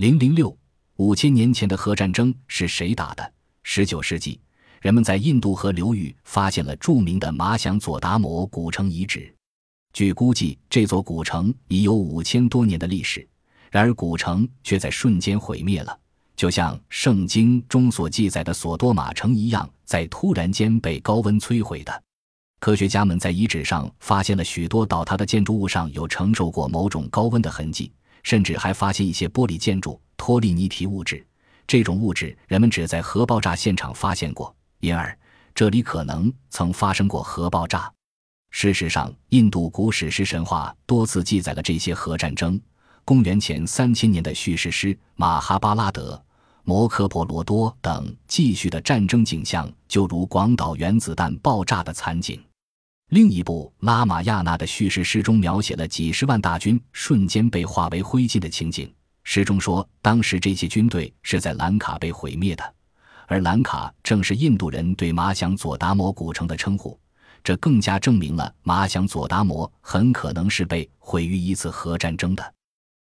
零零六五千年前的核战争是谁打的？十九世纪，人们在印度河流域发现了著名的马响佐达摩古城遗址。据估计，这座古城已有五千多年的历史。然而，古城却在瞬间毁灭了，就像圣经中所记载的索多玛城一样，在突然间被高温摧毁的。科学家们在遗址上发现了许多倒塌的建筑物上有承受过某种高温的痕迹，甚至还发现一些玻璃建筑托利尼提物质。这种物质人们只在核爆炸现场发现过，因而这里可能曾发生过核爆炸。事实上，印度古史诗神话多次记载了这些核战争。公元前三千年的叙事诗《马哈巴拉德》《摩诃婆罗多》等继续的战争景象，就如广岛原子弹爆炸的惨景。另一部《拉玛亚纳》的叙事诗中描写了几十万大军瞬间被化为灰烬的情景。诗中说，当时这些军队是在兰卡被毁灭的，而兰卡正是印度人对马响佐达摩古城的称呼。这更加证明了马响佐达摩很可能是被毁于一次核战争的。